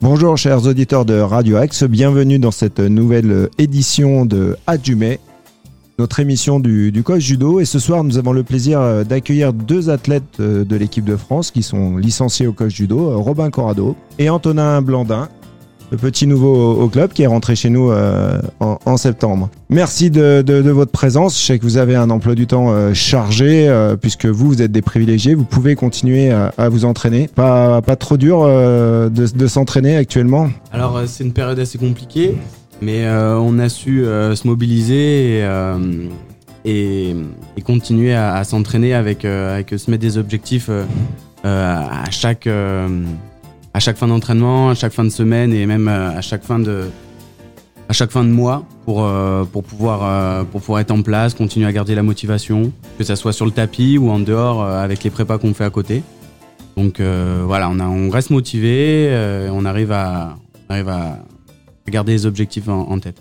Bonjour chers auditeurs de Radio Axe, bienvenue dans cette nouvelle édition de Adjumé, notre émission du, du coach judo. Et ce soir, nous avons le plaisir d'accueillir deux athlètes de l'équipe de France qui sont licenciés au coach judo, Robin Corrado et Antonin Blandin, le petit nouveau au club qui est rentré chez nous euh, en, septembre. Merci de, votre présence. Je sais que vous avez un emploi du temps euh, chargé euh, puisque vous, vous êtes des privilégiés. Vous pouvez continuer à, vous entraîner. Pas, pas trop dur de, s'entraîner actuellement? Alors, c'est une période assez compliquée, mais on a su se mobiliser et, continuer à, s'entraîner avec se mettre des objectifs à chaque à chaque fin d'entraînement, à chaque fin de semaine et même euh, à chaque fin de, à chaque fin de mois pour, euh, pour, pouvoir, euh, pour pouvoir être en place, continuer à garder la motivation, que ça soit sur le tapis ou en dehors avec les prépas qu'on fait à côté. Donc voilà, on, reste motivé, on arrive à, arrive à garder les objectifs en tête.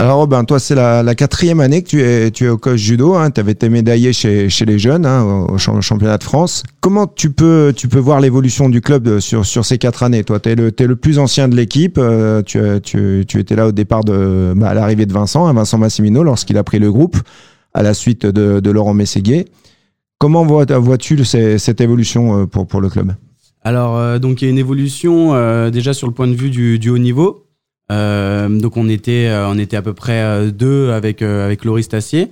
Alors Robin, toi c'est la, la, quatrième année que tu es, tu es au coach judo, hein, tu avais été médaillé chez, chez les jeunes hein, au, championnat de France. Comment tu peux, tu peux voir l'évolution du club sur, sur ces quatre années Toi, tu es, es, le plus ancien de l'équipe, euh, tu, tu, tu, étais là au départ de bah, l'arrivée de Vincent, hein, Vincent Massimino, lorsqu'il a pris le groupe à la suite de, de Laurent Mességuier. Comment vois-tu cette évolution euh, pour, pour le club? Alors, euh, donc il y a une évolution euh, déjà sur le point de vue du, du haut niveau. Euh, donc on était, euh, on était à peu près euh, deux avec, avec Loris Tassier.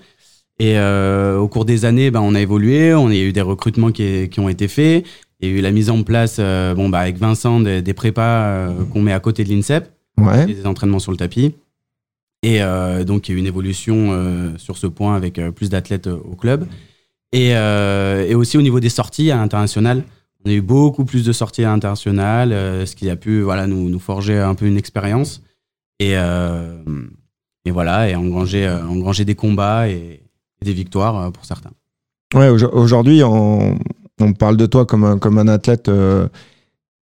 Et au cours des années, bah, on a évolué, on a eu des recrutements qui, qui ont été faits. Il y a eu la mise en place, bon, bah, avec Vincent, des, des prépas qu'on met à côté de l'INSEP, ouais. des entraînements sur le tapis. Et donc il y a eu une évolution sur ce point avec plus d'athlètes au club. Et, et, aussi au niveau des sorties à l'international, on a eu beaucoup plus de sorties à l'international, ce qui a pu voilà, nous, nous forger un peu une expérience et, euh, et voilà, et engranger, euh, engranger des combats et, des victoires euh, pour certains. Ouais, aujourd'hui, on, on, parle de toi comme un, comme un athlète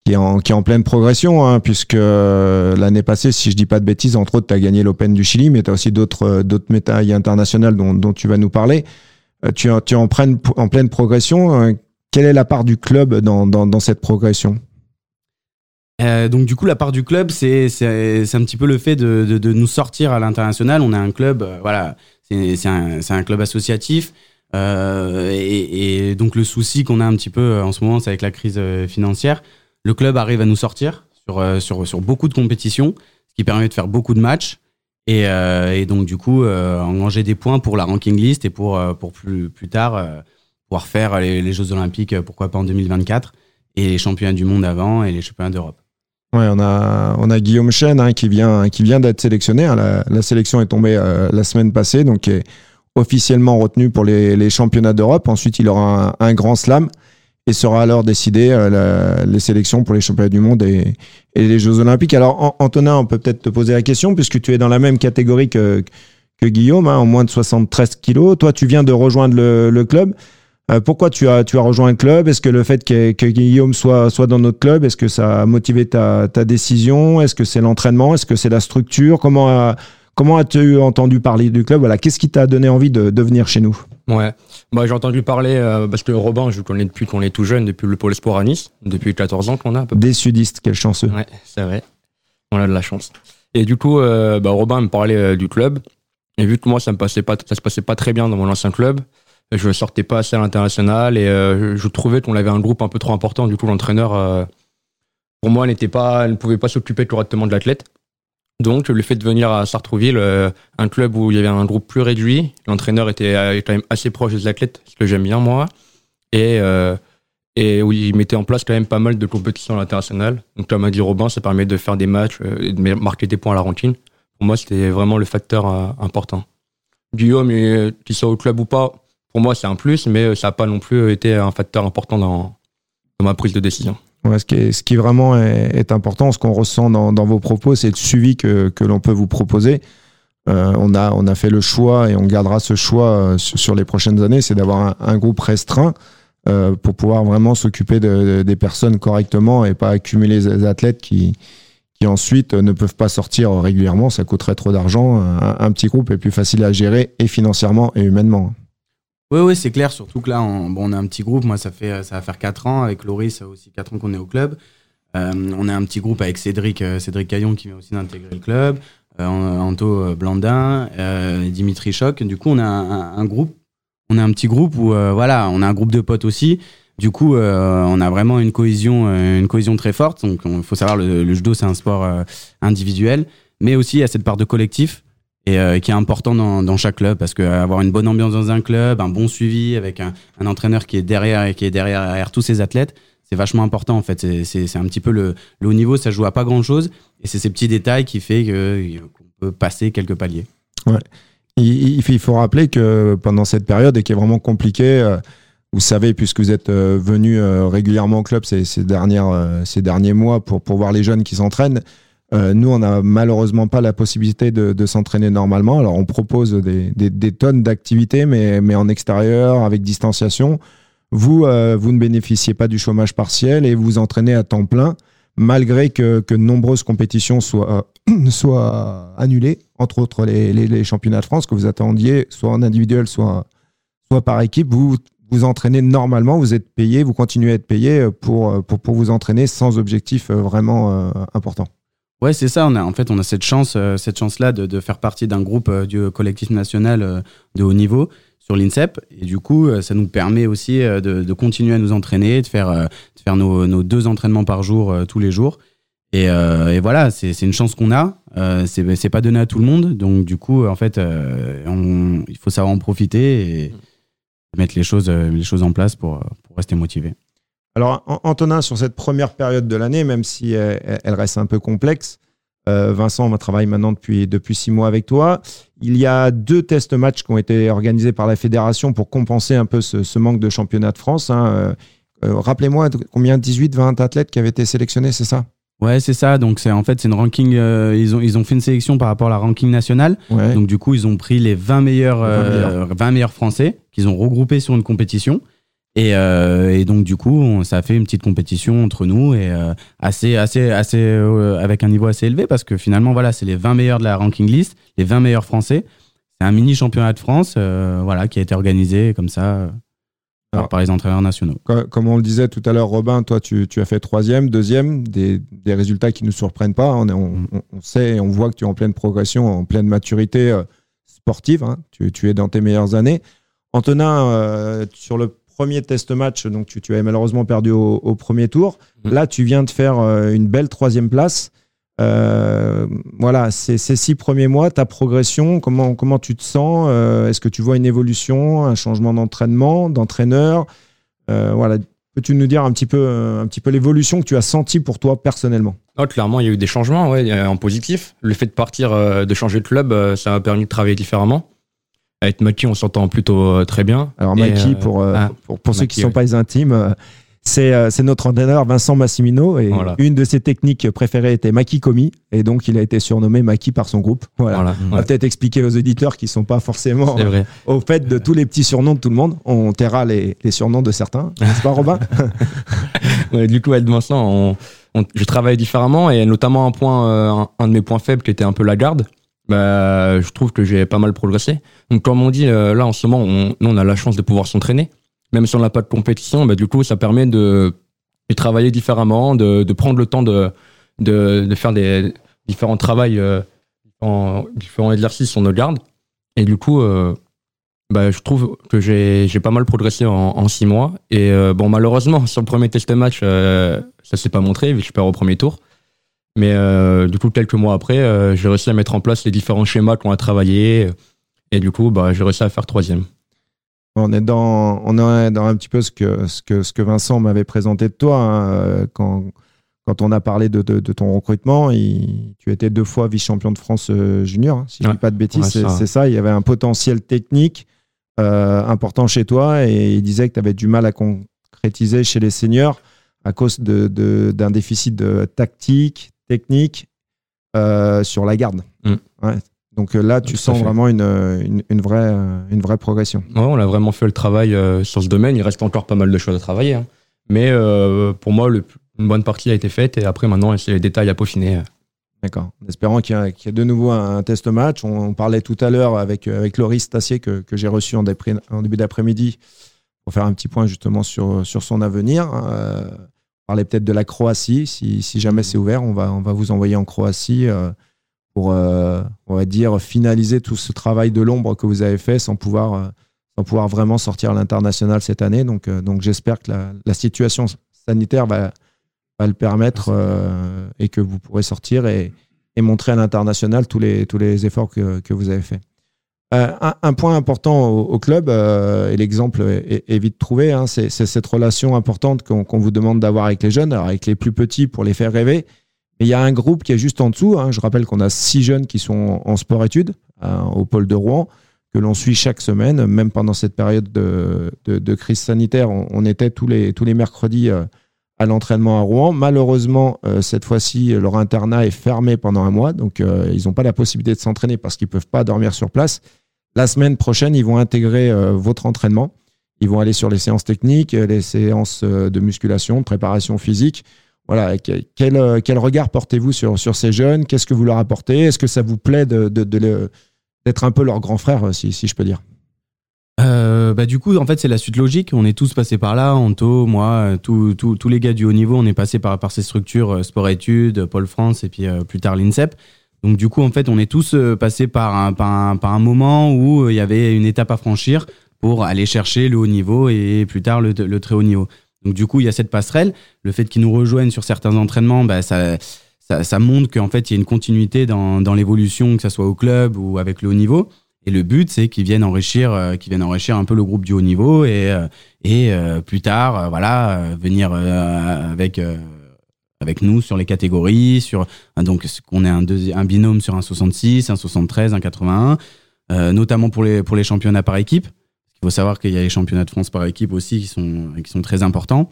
qui, est en, qui en pleine progression, hein, puisque l'année passée, si je dis pas de bêtises, entre autres, tu as gagné l'Open du Chili, mais tu as aussi d'autres médailles internationales dont, tu vas nous parler. tu, tu es en en pleine progression. quelle est la part du club dans, dans cette progression? Euh, donc du coup, la part du club, c'est un petit peu le fait de, de, nous sortir à l'international. On a un club, euh, voilà, c'est un, un, club associatif. Euh, et, donc le souci qu'on a un petit peu en ce moment, c'est avec la crise financière. Le club arrive à nous sortir sur, sur, sur beaucoup de compétitions, ce qui permet de faire beaucoup de matchs. Et, donc du coup, engranger des points pour la ranking list et pour, pour plus, plus tard pouvoir faire les Jeux Olympiques, pourquoi pas en 2024, et les championnats du monde avant et les championnats d'Europe. Ouais, on a on a Guillaume Chen hein, qui vient qui vient d'être sélectionné. Hein. La, sélection est tombée euh, la semaine passée, donc est officiellement retenu pour les, les championnats d'Europe. Ensuite, il aura un, grand slam et sera alors décidé euh, les sélections pour les championnats du monde et, et les Jeux Olympiques. Alors, Antonin, on peut peut-être te poser la question puisque tu es dans la même catégorie que que Guillaume, hein, en moins de 73 kilos. Toi, tu viens de rejoindre le club. Euh, pourquoi tu as, tu as rejoint un club? Est-ce que le fait que, que, Guillaume soit, soit dans notre club, est-ce que ça a motivé ta, ta décision? Est-ce que c'est l'entraînement? Est-ce que c'est la structure? Comment, a, comment as-tu entendu parler du club? Voilà, Qu'est-ce qui t'a donné envie de, de venir chez nous? Ouais, bah, j'ai entendu parler euh, parce que Robin, je le connais depuis qu'on est tout jeune, depuis le Pôle Espoir à Nice, depuis 14 ans qu'on a. Des sudistes, quel chanceux. Ouais, c'est vrai. On a de la chance. Et du coup, euh, bah, Robin me parlait euh, du club. Et vu que moi, ça passait pas, ça se passait pas très bien dans mon ancien club, je sortais pas assez à l'international et euh, je trouvais qu'on avait un groupe un peu trop important. Du coup, l'entraîneur, euh, pour moi, n'était pas, ne pouvait pas s'occuper correctement de l'athlète. Donc, le fait de venir à Sartrouville, euh, un club où il y avait un groupe plus réduit, l'entraîneur était quand même assez proche des athlètes, ce que j'aime bien moi, et, et où il mettait en place quand même pas mal de compétitions à l'international. Donc, comme a dit Robin, ça permet de faire des matchs et de marquer des points à la routine. Pour moi, c'était vraiment le facteur important. Guillaume, qu'il soit au club ou pas, pour moi, c'est un plus, mais ça n'a pas non plus été un facteur important dans, ma prise de décision. Ce, qui vraiment est, important, ce qu'on ressent dans, vos propos, c'est le suivi que, l'on peut vous proposer. Euh, on, a, fait le choix et on gardera ce choix euh, sur, les prochaines années, c'est d'avoir un, groupe restreint euh, pour pouvoir vraiment s'occuper de, de, des personnes correctement et pas accumuler des athlètes qui, qui ensuite ne peuvent pas sortir régulièrement. Ça coûterait trop d'argent. Un, petit groupe est plus facile à gérer et financièrement et humainement. Oui, c'est clair. Surtout que là, on, bon, on a un petit groupe. Moi, ça fait ça va faire 4 ans. Avec Laurie, ça aussi 4 ans qu'on est au club. on a un petit groupe avec Cédric, Cédric Caillon qui vient aussi d'intégrer le club. Anto Blandin, Dimitri Choc. Du coup, on a un, groupe. On a un petit groupe où voilà, on a un groupe de potes aussi. Du coup, euh, on a vraiment une cohésion, euh, une cohésion très forte. Donc, il faut savoir, le, le judo, c'est un sport euh, individuel, mais aussi il y a cette part de collectif et qui est important dans, chaque club parce que avoir une bonne ambiance dans un club, un bon suivi avec un, entraîneur qui est derrière et qui est derrière, derrière tous ses athlètes, c'est vachement important en fait. C'est un petit peu le, haut niveau, ça joue à pas grand chose et c'est ces petits détails qui fait qu'on peut passer quelques paliers. Ouais. Il, faut rappeler que pendant cette période et qui est vraiment compliquée vous savez, puisque vous êtes euh, venu euh, régulièrement au club ces, ces, dernières, euh, ces derniers mois pour, pour voir les jeunes qui s'entraînent, nous, on n'a malheureusement pas la possibilité de, s'entraîner normalement. Alors, on propose des, tonnes d'activités, mais, en extérieur, avec distanciation. Vous, vous ne bénéficiez pas du chômage partiel et vous entraînez à temps plein, malgré que, nombreuses compétitions soient, soient annulées, entre autres les, championnats de France que vous attendiez, soit en individuel, soit, par équipe. Vous vous entraînez normalement, vous êtes payé, vous continuez à être payé euh, pour, euh, vous entraîner sans objectif euh, vraiment important. Ouais, c'est ça. On a, en fait, on a cette chance, cette chance-là de, de, faire partie d'un groupe du collectif national de haut niveau sur l'INSEP. Et du coup, ça nous permet aussi de, de continuer à nous entraîner, de faire, de faire nos, nos deux entraînements par jour tous les jours. Et, et voilà, c'est une chance qu'on a. Euh, c'est pas donné à tout le monde. Donc, du coup, en fait, on, il faut savoir en profiter. Et, mettre les choses, euh, les choses en place pour, pour rester motivé. Alors, Antonin, sur cette première période de l'année, même si elle, reste un peu complexe, euh, Vincent, on travaille maintenant depuis, depuis six mois avec toi. Il y a deux tests matchs qui ont été organisés par la fédération pour compenser un peu ce, ce manque de championnat de France. Hein. Euh, euh Rappelez-moi combien 18, 20 athlètes qui avaient été sélectionnés, c'est ça? Ouais, c'est ça. Donc c'est en fait c'est une ranking. Euh, ils ont ils ont fait une sélection par rapport à la ranking nationale. Ouais. Donc du coup ils ont pris les 20 meilleurs euh, 20 meilleurs français qu'ils ont regroupés sur une compétition. Et, euh, et donc du coup on, ça a fait une petite compétition entre nous et euh, assez assez assez euh, avec un niveau assez élevé parce que finalement voilà c'est les 20 meilleurs de la ranking list, les 20 meilleurs français. C'est un mini championnat de France voilà qui a été organisé comme ça. Alors, par les entraîneurs nationaux. Comme on le disait tout à l'heure, Robin, toi, tu, tu, as fait troisième, deuxième, des, des résultats qui ne nous surprennent pas. On, on, mm. on, sait, on voit que tu es en pleine progression, en pleine maturité sportive. Hein. Tu, tu, es dans tes meilleures années. Antonin, euh, sur le premier test match, donc tu, tu as malheureusement perdu au, au premier tour. Mm. Là, tu viens de faire euh, une belle troisième place. Euh, voilà, ces, ces, six premiers mois, ta progression, comment, comment tu te sens euh, Est-ce que tu vois une évolution, un changement d'entraînement, d'entraîneur euh, Voilà, peux-tu nous dire un petit peu, un petit peu l'évolution que tu as senti pour toi personnellement? Clairement, il y a eu des changements ouais, en positif. Le fait de partir, de changer de club, ça m'a permis de travailler différemment. Avec Maki, on s'entend plutôt très bien. Alors, Maki, pour, ah, pour, pour, ceux qui ne sont pas les intimes, euh, c'est notre entraîneur Vincent Massimino et une de ses techniques préférées était Maki Komi et donc il a été surnommé Maki par son groupe. Voilà. On va peut-être expliquer aux auditeurs qui sont pas forcément au fait de tous les petits surnoms de tout le monde. On taira les, les surnoms de certains, n'est-ce pas Robin ouais, Du coup, avec Vincent, on, on, je travaille différemment et notamment un point, euh, un, de mes points faibles qui était un peu la garde. Bah, je trouve que j'ai pas mal progressé. Donc comme on dit, euh, là en ce moment, on, on a la chance de pouvoir s'entraîner même si on n'a pas de compétition, bah, du coup, ça permet de, travailler différemment, de, prendre le temps de, de, faire des différents travails, euh, en, différents exercices sur nos gardes. Et du coup, euh, bah, je trouve que j'ai pas mal progressé en, six mois. Et euh, bon, malheureusement, sur le premier test match, ça s'est pas montré, vu que je perds au premier tour. Mais euh, du coup, quelques mois après, euh, j'ai réussi à mettre en place les différents schémas qu'on a travaillé. Et du coup, bah, j'ai réussi à faire troisième. On est dans, on est dans un petit peu ce que, ce que, ce que Vincent m'avait présenté de toi hein, quand, quand on a parlé de, de, de ton recrutement. Il, tu étais deux fois vice-champion de France euh, junior, hein, si ouais. je dis pas de bêtises. Ouais, c'est ça. Il y avait un potentiel technique euh, important chez toi et il disait que tu avais du mal à concrétiser chez les seniors à cause d'un de, d'un déficit de tactique, technique euh, sur la garde. Mm. Ouais, donc euh, là, tu sens vraiment une, une, une, vraie, une vraie progression. Ouais, on a vraiment fait le travail euh, sur ce domaine. Il reste encore pas mal de choses à travailler. Hein. Mais euh, pour moi, le, une bonne partie a été faite et après, maintenant, c'est les détails à peaufiner. D'accord. En espérant qu'il y, ait de nouveau un, test match. On, parlait tout à l'heure avec, avec Loris Tassier que, j'ai reçu en, début d'après-midi pour faire un petit point justement sur, sur son avenir. Euh, on parlait peut-être de la Croatie. Si, si jamais c'est ouvert, on va, on va vous envoyer en Croatie euh, pour, euh, on va dire, finaliser tout ce travail de l'ombre que vous avez fait sans pouvoir, sans pouvoir vraiment sortir à l'international cette année. Donc, donc j'espère que la, la situation sanitaire va le permettre euh, et que vous pourrez sortir et, montrer à l'international tous les, tous les efforts que, vous avez faits. Euh, un, point important au, club, euh, et l'exemple est, vite trouvé, hein, c'est cette relation importante qu'on vous demande d'avoir avec les jeunes, avec les plus petits pour les faire rêver. Il y a un groupe qui est juste en dessous. Hein. je rappelle qu'on a six jeunes qui sont en sport-études au pôle de Rouen, que l'on suit chaque semaine, même pendant cette période de, crise sanitaire. On, était tous les, mercredis à l'entraînement à Rouen. Malheureusement, euh, cette fois-ci, leur internat est fermé pendant un mois, donc euh, ils n'ont pas la possibilité de s'entraîner parce qu'ils ne peuvent pas dormir sur place. La semaine prochaine, ils vont intégrer euh, votre entraînement. Ils vont aller sur les séances techniques, les séances de musculation, de préparation physique. Voilà, quel, quel regard portez-vous sur, sur ces jeunes? Qu'est-ce que vous leur apportez? Est-ce que ça vous plaît d'être de, de, un peu leur grand frère, si, si je peux dire? Euh, bah du coup en fait c'est la suite logique. On est tous passés par là. Anto moi tous les gars du haut niveau on est passé par, par ces structures euh, sport études Pôle France et puis euh, plus tard l'INSEP donc du coup en fait on est tous passés par un, par un, par un moment où il y avait une étape à franchir pour aller chercher le haut niveau et plus tard le, très haut niveau. Donc du coup il y a cette passerelle. Le fait qu'ils nous rejoignent sur certains entraînements bah, ça, ça, ça montre qu'en fait il y a une continuité dans, dans l'évolution que ça soit au club ou avec le haut niveau. Et le but, c'est qu'ils viennent enrichir, euh, qu'ils viennent enrichir un peu le groupe du haut niveau et euh, et euh, plus tard, voilà, venir avec avec nous sur les catégories, sur donc on est un, binôme sur un 66, un 73, un 81, notamment pour les pour les championnats par équipe. Il faut savoir qu'il y a les championnats de France par équipe aussi qui sont qui sont très importants.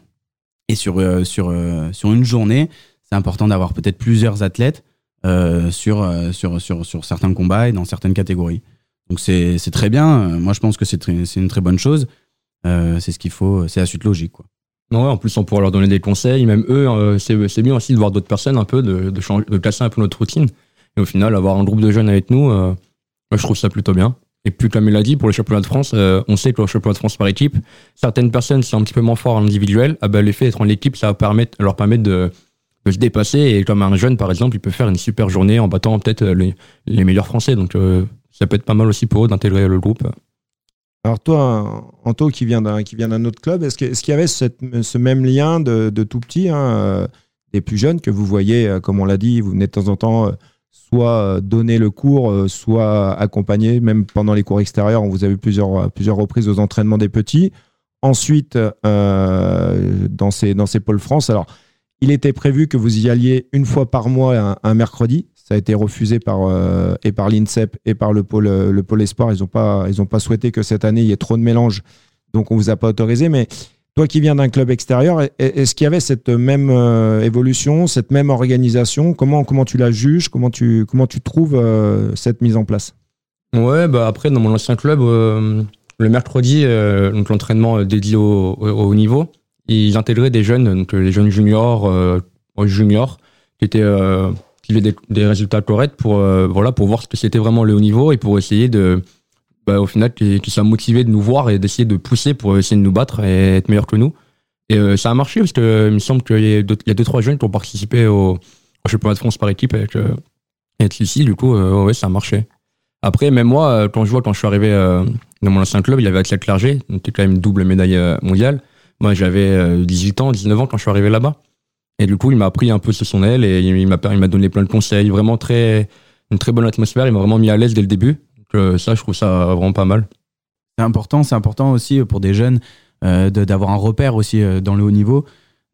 Et sur sur sur une journée, c'est important d'avoir peut-être plusieurs athlètes sur sur sur sur certains combats et dans certaines catégories. Donc c'est très bien. Moi, je pense que c'est une très bonne chose. Euh, c'est ce qu'il faut. C'est la suite logique. Quoi. Non, en plus, on pourra leur donner des conseils. Même eux, euh, c'est bien aussi de voir d'autres personnes un peu, de, de, changer, de un peu notre routine. Et au final, avoir un groupe de jeunes avec nous, euh, je trouve ça plutôt bien. Et puis, comme il l'a dit, pour le championnat de France, on sait que le championnat de France par équipe, certaines personnes sont un petit peu moins fortes en individuel. Ah ben, l'effet d'être en équipe, ça va permettre, leur permettre de, de, se dépasser. Et comme un jeune, par exemple, il peut faire une super journée en battant peut-être les, les, meilleurs Français. Donc, ça peut être pas mal aussi pour eux d'intégrer le groupe. Alors toi, Anto, qui vient d'un qui vient d'un autre club, est-ce qu'il y avait ce même lien de, tout petit, hein, euh, des plus jeunes que vous voyez, euh, comme on l'a dit, vous venez de temps en temps euh, soit donner le cours, soit accompagner, même pendant les cours extérieurs, on vous a vu plusieurs, plusieurs reprises aux entraînements des petits. Ensuite, dans, ces, dans ces pôles France, alors il était prévu que vous y alliez une fois par mois un mercredi. Ça a été refusé par, euh, et par l'INSEP et par le pôle, euh, le pôle Espoir. Ils n'ont pas, ils pas souhaité que cette année, il y ait trop de mélange. Donc, on ne vous a pas autorisé. Mais toi qui viens d'un club extérieur, est-ce qu'il y avait cette même euh, évolution, cette même organisation? Comment, comment tu la juges? Comment tu, comment tu trouves cette mise en place? Ouais, bah après, dans mon ancien club, le mercredi, donc l'entraînement dédié au, au, niveau, ils intégraient des jeunes, donc les jeunes juniors, juniors, qui étaient qu'il des, résultats corrects pour, euh, voilà, pour voir ce que c'était vraiment le haut niveau et pour essayer de, bah, au final, qu'ils soient motivés de nous voir et d'essayer de pousser pour essayer de nous battre et être meilleurs que nous. Et euh, ça a marché parce que il me semble qu'il y a deux, il y a deux trois jeunes qui ont participé au, championnat de France par équipe avec, euh, avec Lucie. Du coup, ouais, ça a marché. Après, même moi, quand je vois, quand je suis arrivé dans mon ancien club, il y avait Axel Clerget, qui était quand même double médaille mondiale. Moi, j'avais 18 ans, 19 ans quand je suis arrivé là-bas. Et du coup, il m'a pris un peu sous son aile et il m'a il m'a donné plein de conseils, vraiment très une très bonne atmosphère. Il m'a vraiment mis à l'aise dès le début. Donc, euh, ça, je trouve ça vraiment pas mal. C'est important, c'est important aussi pour des jeunes euh, d'avoir un repère aussi euh, dans le haut niveau,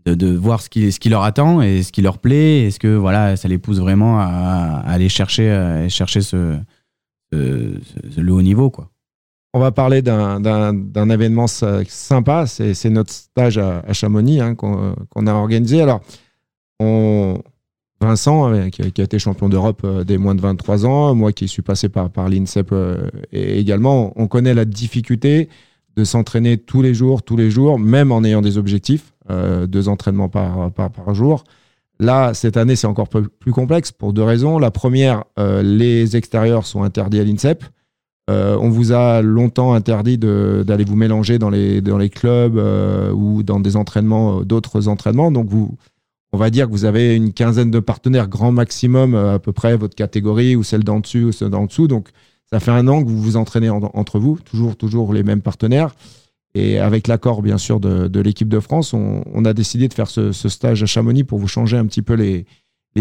de, de, voir ce qui, ce qui leur attend et ce qui leur plaît. Est-ce que voilà, ça les pousse vraiment à, aller chercher, chercher ce, le haut niveau, quoi. On va parler d'un événement sympa, c'est notre stage à, Chamonix hein, qu'on a organisé. Alors, on, Vincent, euh, qui, a été champion d'Europe euh, des moins de 23 ans, moi qui suis passé par, par l'INSEP euh, également, on connaît la difficulté de s'entraîner tous les jours, tous les jours, même en ayant des objectifs, deux entraînements par, jour. Là, cette année, c'est encore plus complexe pour deux raisons. La première, les extérieurs sont interdits à l'INSEP. On vous a longtemps interdit d'aller vous mélanger dans les, clubs ou dans des entraînements, d'autres entraînements. Donc, on va dire que vous avez une quinzaine de partenaires, grand maximum, à peu près votre catégorie ou celle d'en dessus ou celle d'en dessous. Donc, ça fait un an que vous vous entraînez entre vous, toujours, toujours les mêmes partenaires. Et avec l'accord, bien sûr, de, l'équipe de France, on, a décidé de faire ce, stage à Chamonix pour vous changer un petit peu les,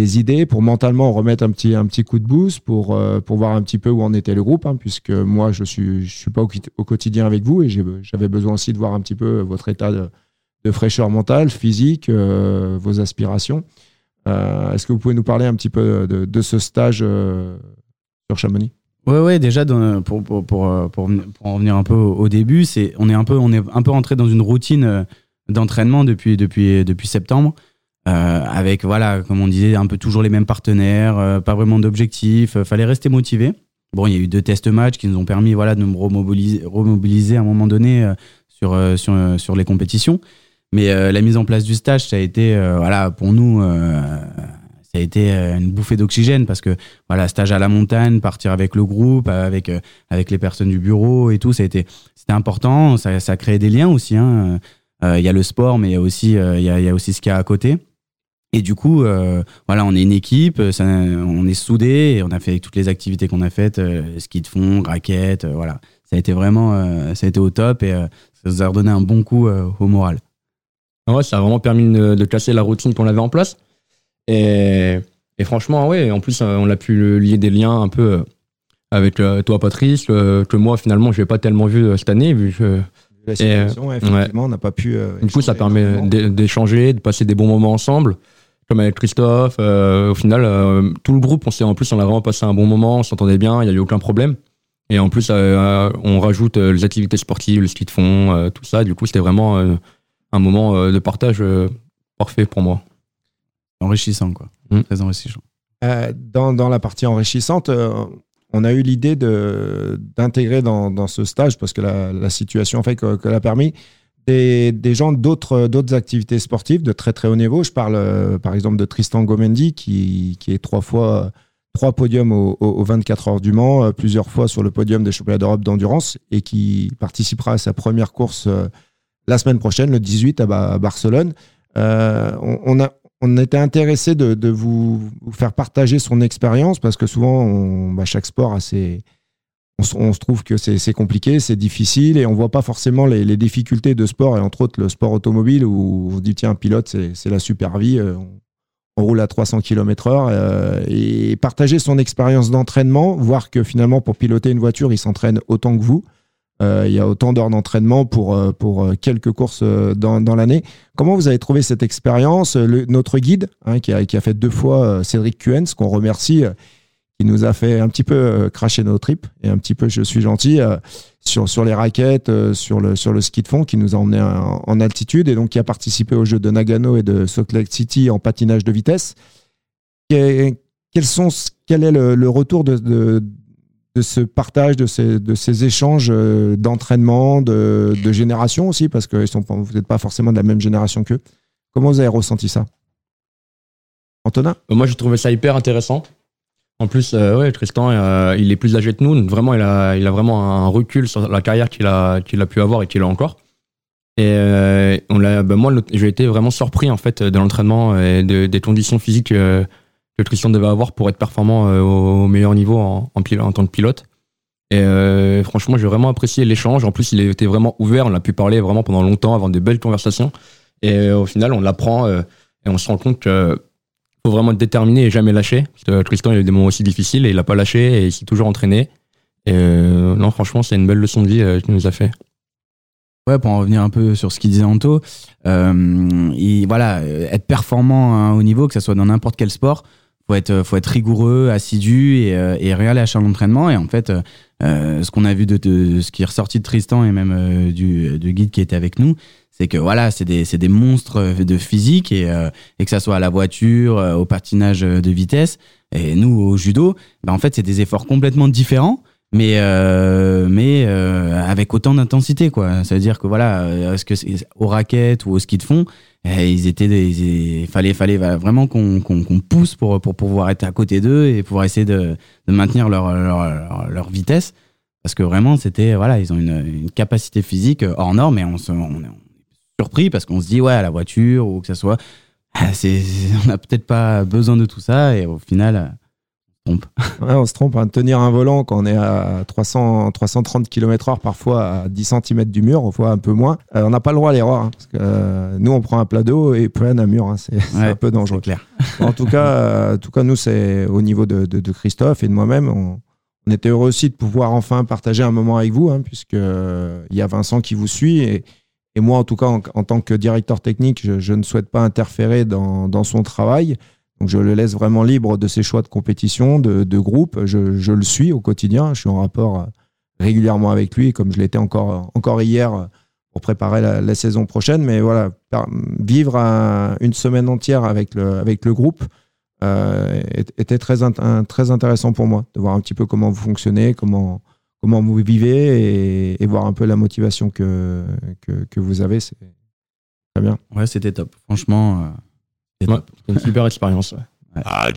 idées, pour mentalement remettre un petit, un petit coup de boost, pour, euh, pour voir un petit peu où en était le groupe, hein, puisque moi, je ne suis, je suis pas au, quotidien avec vous et j'avais besoin aussi de voir un petit peu votre état de, fraîcheur mentale, physique, euh, vos aspirations. Euh, est-ce que vous pouvez nous parler un petit peu de, ce stage sur Chamonix? Ouais, ouais, déjà, pour, pour, pour, euh, pour, en venir un peu au, début, c'est, on, est un peu, on est un peu rentré dans une routine euh, d'entraînement depuis, depuis, depuis septembre, euh, avec, voilà, comme on disait, un peu toujours les mêmes partenaires, pas vraiment d'objectifs, fallait rester motivé. Bon, il y a eu deux tests matchs qui nous ont permis voilà, de nous remobiliser, remobiliser à un moment donné sur, sur, sur les compétitions. Mais la mise en place du stage, ça a été, voilà, pour nous, ça a été euh, une bouffée d'oxygène parce que voilà stage à la montagne partir avec le groupe avec euh, avec les personnes du bureau et tout ça a été c'était important ça, ça a créé des liens aussi hein. euh, il y a le sport mais il y a aussi il y, a, y a aussi ce qu'il y a à côté et du coup voilà on est une équipe ça, on est soudés et on a fait toutes les activités qu'on a faites ski de fond raquettes voilà ça a été vraiment ça a été au top et ça nous a redonné un bon coup au moral ouais, ça a vraiment permis de, de casser la routine qu'on avait en place et, et franchement, ouais, en plus, euh, on a pu lier des liens un peu euh, avec euh, toi, Patrice, que moi, finalement, je n'ai pas tellement vu cette année, vu que. La situation, effectivement, on n'a pas pu. du coup, ça permet d'échanger, de passer des bons moments ensemble comme avec Christophe. au final, tout le groupe, on s'est en plus, on a vraiment passé un bon moment, on s'entendait bien, il n'y a eu aucun problème. Et en plus, on rajoute les activités sportives, le ski de fond, tout ça. Du coup, c'était vraiment un moment de partage parfait pour moi enrichissant, quoi. Mm. Très enrichissant. Euh, dans, dans, la partie enrichissante, euh, on a eu l'idée d'intégrer dans, dans, ce stage, parce que la, la situation fait qu'elle a permis, des, gens d'autres activités sportives de très très haut niveau. Je parle euh, par exemple de Tristan Gomendi, qui, qui est trois fois trois podiums aux, 24 heures du Mans, plusieurs fois sur le podium des championnats d'Europe d'endurance et qui participera à sa première course la semaine prochaine, le 18 à, Barcelone. on, on, a, on était intéressé de, vous, faire partager son expérience parce que souvent, bah, chaque sport a ses, on, se trouve que c'est compliqué, c'est difficile et on voit pas forcément les, difficultés de sport et entre autres le sport automobile où on se dit tiens, pilote, c'est la super vie, euh, on, roule à 300 km heure euh, et partager son expérience d'entraînement, voir que finalement pour piloter une voiture, il s'entraîne autant que vous. Euh, il y a autant d'heures d'entraînement pour, pour quelques courses dans, dans l'année. Comment vous avez trouvé cette expérience Notre guide, hein, qui, a, qui, a, fait deux fois Cédric Cuens, qu'on remercie, qui nous a fait un petit peu cracher nos tripes et un petit peu, je suis gentil, sur, sur les raquettes, sur, le, sur le ski de fond, qui nous a emmené en, altitude et donc qui a participé aux Jeux de Nagano et de Salt Lake City en patinage de vitesse. Quels sont, quel est le, retour de, de ce partage, de ces, de ces échanges euh, d'entraînement, de, de, génération aussi, parce que vous n'êtes pas forcément de la même génération qu'eux. Comment vous avez ressenti ça? Antonin? Euh, Moi, j'ai trouvé ça hyper intéressant. En plus, euh, Tristan, il est plus âgé que nous. Vraiment, il a, il a vraiment un recul sur la carrière qu'il a, qu'il a pu avoir et qu'il a encore. Et l'a, ben moi, j'ai été vraiment surpris en fait de l'entraînement et des conditions physiques que Tristan devait avoir pour être performant euh, au meilleur niveau en, en, tant que pilote. Et euh, franchement, j'ai vraiment apprécié l'échange. En plus, il était vraiment ouvert. On a pu parler vraiment pendant longtemps, avoir des belles conversations. Et euh, au final, on l'apprend et on se rend compte qu'il faut vraiment être déterminé et jamais lâcher. Que Tristan, il a eu des moments aussi difficiles et il n'a pas lâché et il s'est toujours entraîné. Et non, franchement, c'est une belle leçon de vie qu'il nous a fait. Ouais, pour en revenir un peu sur ce qu'il disait Anto, euh, voilà, être performant à un haut niveau, que ce soit dans n'importe quel sport, faut être euh, faut être rigoureux, assidu et, euh, et rien lâcher l'entraînement. Et en fait, euh, ce qu'on a vu de, ce qui est ressorti de Tristan et même du, guide qui était avec nous, c'est que voilà, c'est des des monstres de physique et et que ça soit à la voiture, au patinage de vitesse et nous au judo, ben en fait c'est des efforts complètement différents mais euh, mais euh, avec autant d'intensité quoi ça veut dire que voilà est-ce que aux raquettes ou au ski de fond Et ils étaient des, il fallait, fallait vraiment qu'on qu'on pousse pour, pour pouvoir être à côté d'eux et pouvoir essayer de, de maintenir leur, leur, leur, vitesse. Parce que vraiment, c'était, voilà, ils ont une, une, capacité physique hors norme et on, se, on, surpris parce qu'on se dit, ouais, la voiture ou que ça soit, ah, c'est, on n'a peut-être pas besoin de tout ça et au final, on se trompe. Hein. Tenir un volant quand on est à 300, 330 km/h, parfois à 10 cm du mur, fois un peu moins, euh, on n'a pas le droit à l'erreur. Hein, parce que euh, nous, on prend un plat d'eau et prenne un mur. Hein. c'est un peu dangereux. Clair. en tout cas, euh, en tout cas, nous, c'est au niveau de, Christophe et de moi-même, on, était heureux aussi de pouvoir enfin partager un moment avec vous, puisque il y a Vincent qui vous suit et, moi, en tout cas, en, tant que directeur technique, je, ne souhaite pas interférer dans, dans son travail. Donc je le laisse vraiment libre de ses choix de compétition, de, de groupe. Je, je, le suis au quotidien. Je suis en rapport euh, régulièrement avec lui, comme je l'étais encore, encore hier euh, pour préparer la, saison prochaine. Mais voilà, vivre une semaine entière avec le, avec le groupe euh, était très, très intéressant pour moi, de voir un petit peu comment vous fonctionnez, comment, comment vous vivez et, et voir un peu la motivation que, que, que vous avez. C'est très bien. Ouais, c'était top. Franchement. C'est une super expérience. Ah,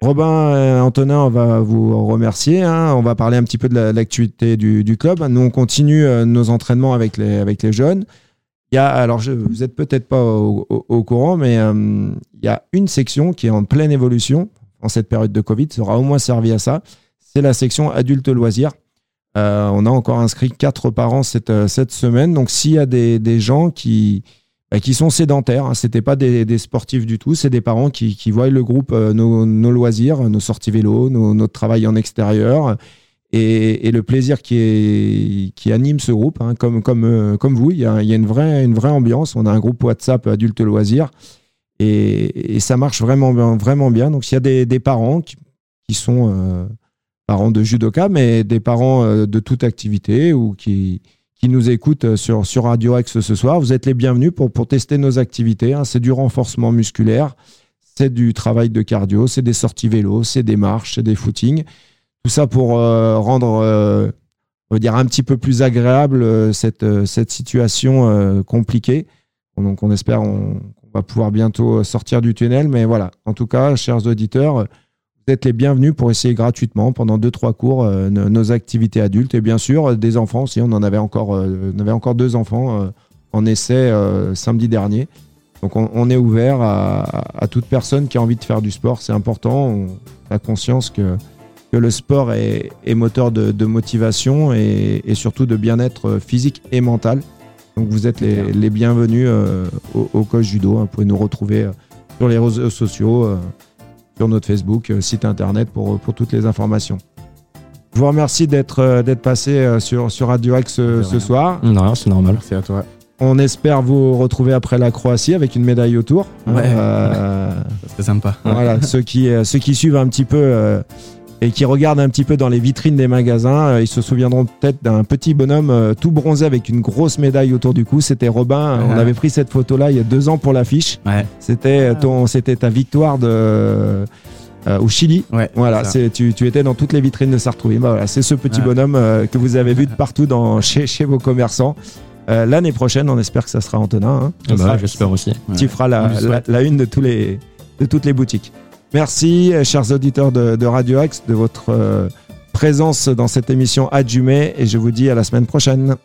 Robin et Antonin, on va vous remercier. Hein. On va parler un petit peu de l'actualité du, club. Nous, on continue euh, nos entraînements avec les, avec les jeunes. Il y a, alors, je, vous n'êtes peut-être pas au, courant, mais euh, il y a une section qui est en pleine évolution en cette période de Covid. Ça aura au moins servi à ça. C'est la section adultes loisirs. Euh, on a encore inscrit quatre parents cette, cette semaine. Donc, s'il y a des, des gens qui, bah, qui sont sédentaires. Hein. C'était pas des, sportifs du tout. C'est des parents qui, voient le groupe, euh, nos, loisirs, nos sorties vélo, notre travail en extérieur. Et, le plaisir qui, qui anime ce groupe, hein. comme, comme, euh, comme vous, il y a, une, vraie, une vraie ambiance. On a un groupe WhatsApp adultes loisirs et, ça marche vraiment bien. Vraiment bien. Donc, s'il y a des, parents qui, sont euh, parents de judoka, mais des parents de toute activité ou qui, qui nous écoutent euh, sur, sur Radio X ce soir, vous êtes les bienvenus pour, pour tester nos activités. Hein. C'est du renforcement musculaire, c'est du travail de cardio, c'est des sorties vélo, c'est des marches, c'est des footings. Tout ça pour euh, rendre, euh, on va dire, un petit peu plus agréable cette, cette situation compliquée. Donc on espère qu'on va pouvoir bientôt sortir du tunnel. Mais voilà, en tout cas, chers auditeurs, vous êtes les bienvenus pour essayer gratuitement pendant 2-3 cours euh, nos, activités adultes et bien sûr euh, des enfants si on en avait encore, euh, on avait encore deux enfants en essai samedi dernier. Donc on, est ouvert à, toute personne qui a envie de faire du sport, c'est important. On a conscience que, que le sport est, moteur de, motivation et, surtout de bien-être physique et mental. Donc vous êtes les, bienvenus au, au, coach judo. Vous pouvez nous retrouver sur les réseaux sociaux sur notre Facebook, euh, site internet pour, pour toutes les informations. Je vous remercie d'être euh, d'être passé euh, sur, sur Radio Axe ce, soir. Non, c'est normal. C'est à toi. On espère vous retrouver après la Croatie avec une médaille autour. Ouais, euh, ça sympa. Voilà, ceux qui, ceux qui suivent un petit peu et qui regardent un petit peu dans les vitrines des magasins, euh, ils se souviendront peut-être d'un petit bonhomme euh, tout bronzé avec une grosse médaille autour du cou. C'était Robin. On avait pris cette photo-là il y a deux ans pour l'affiche. C'était euh, ton, c'était ta victoire de. au Chili. voilà, c'est tu, tu, étais dans toutes les vitrines de Sartrouville. Bah, voilà, c'est ce petit bonhomme que vous avez vu de partout dans, chez, chez vos commerçants. L'année prochaine, on espère que ça sera Antonin. Hein. Bah, J'espère aussi. Tu feras la, la, une de, tous les, de toutes les boutiques. Merci, chers auditeurs de, Radio Axe, de votre euh, présence dans cette émission Adjumé et je vous dis à la semaine prochaine.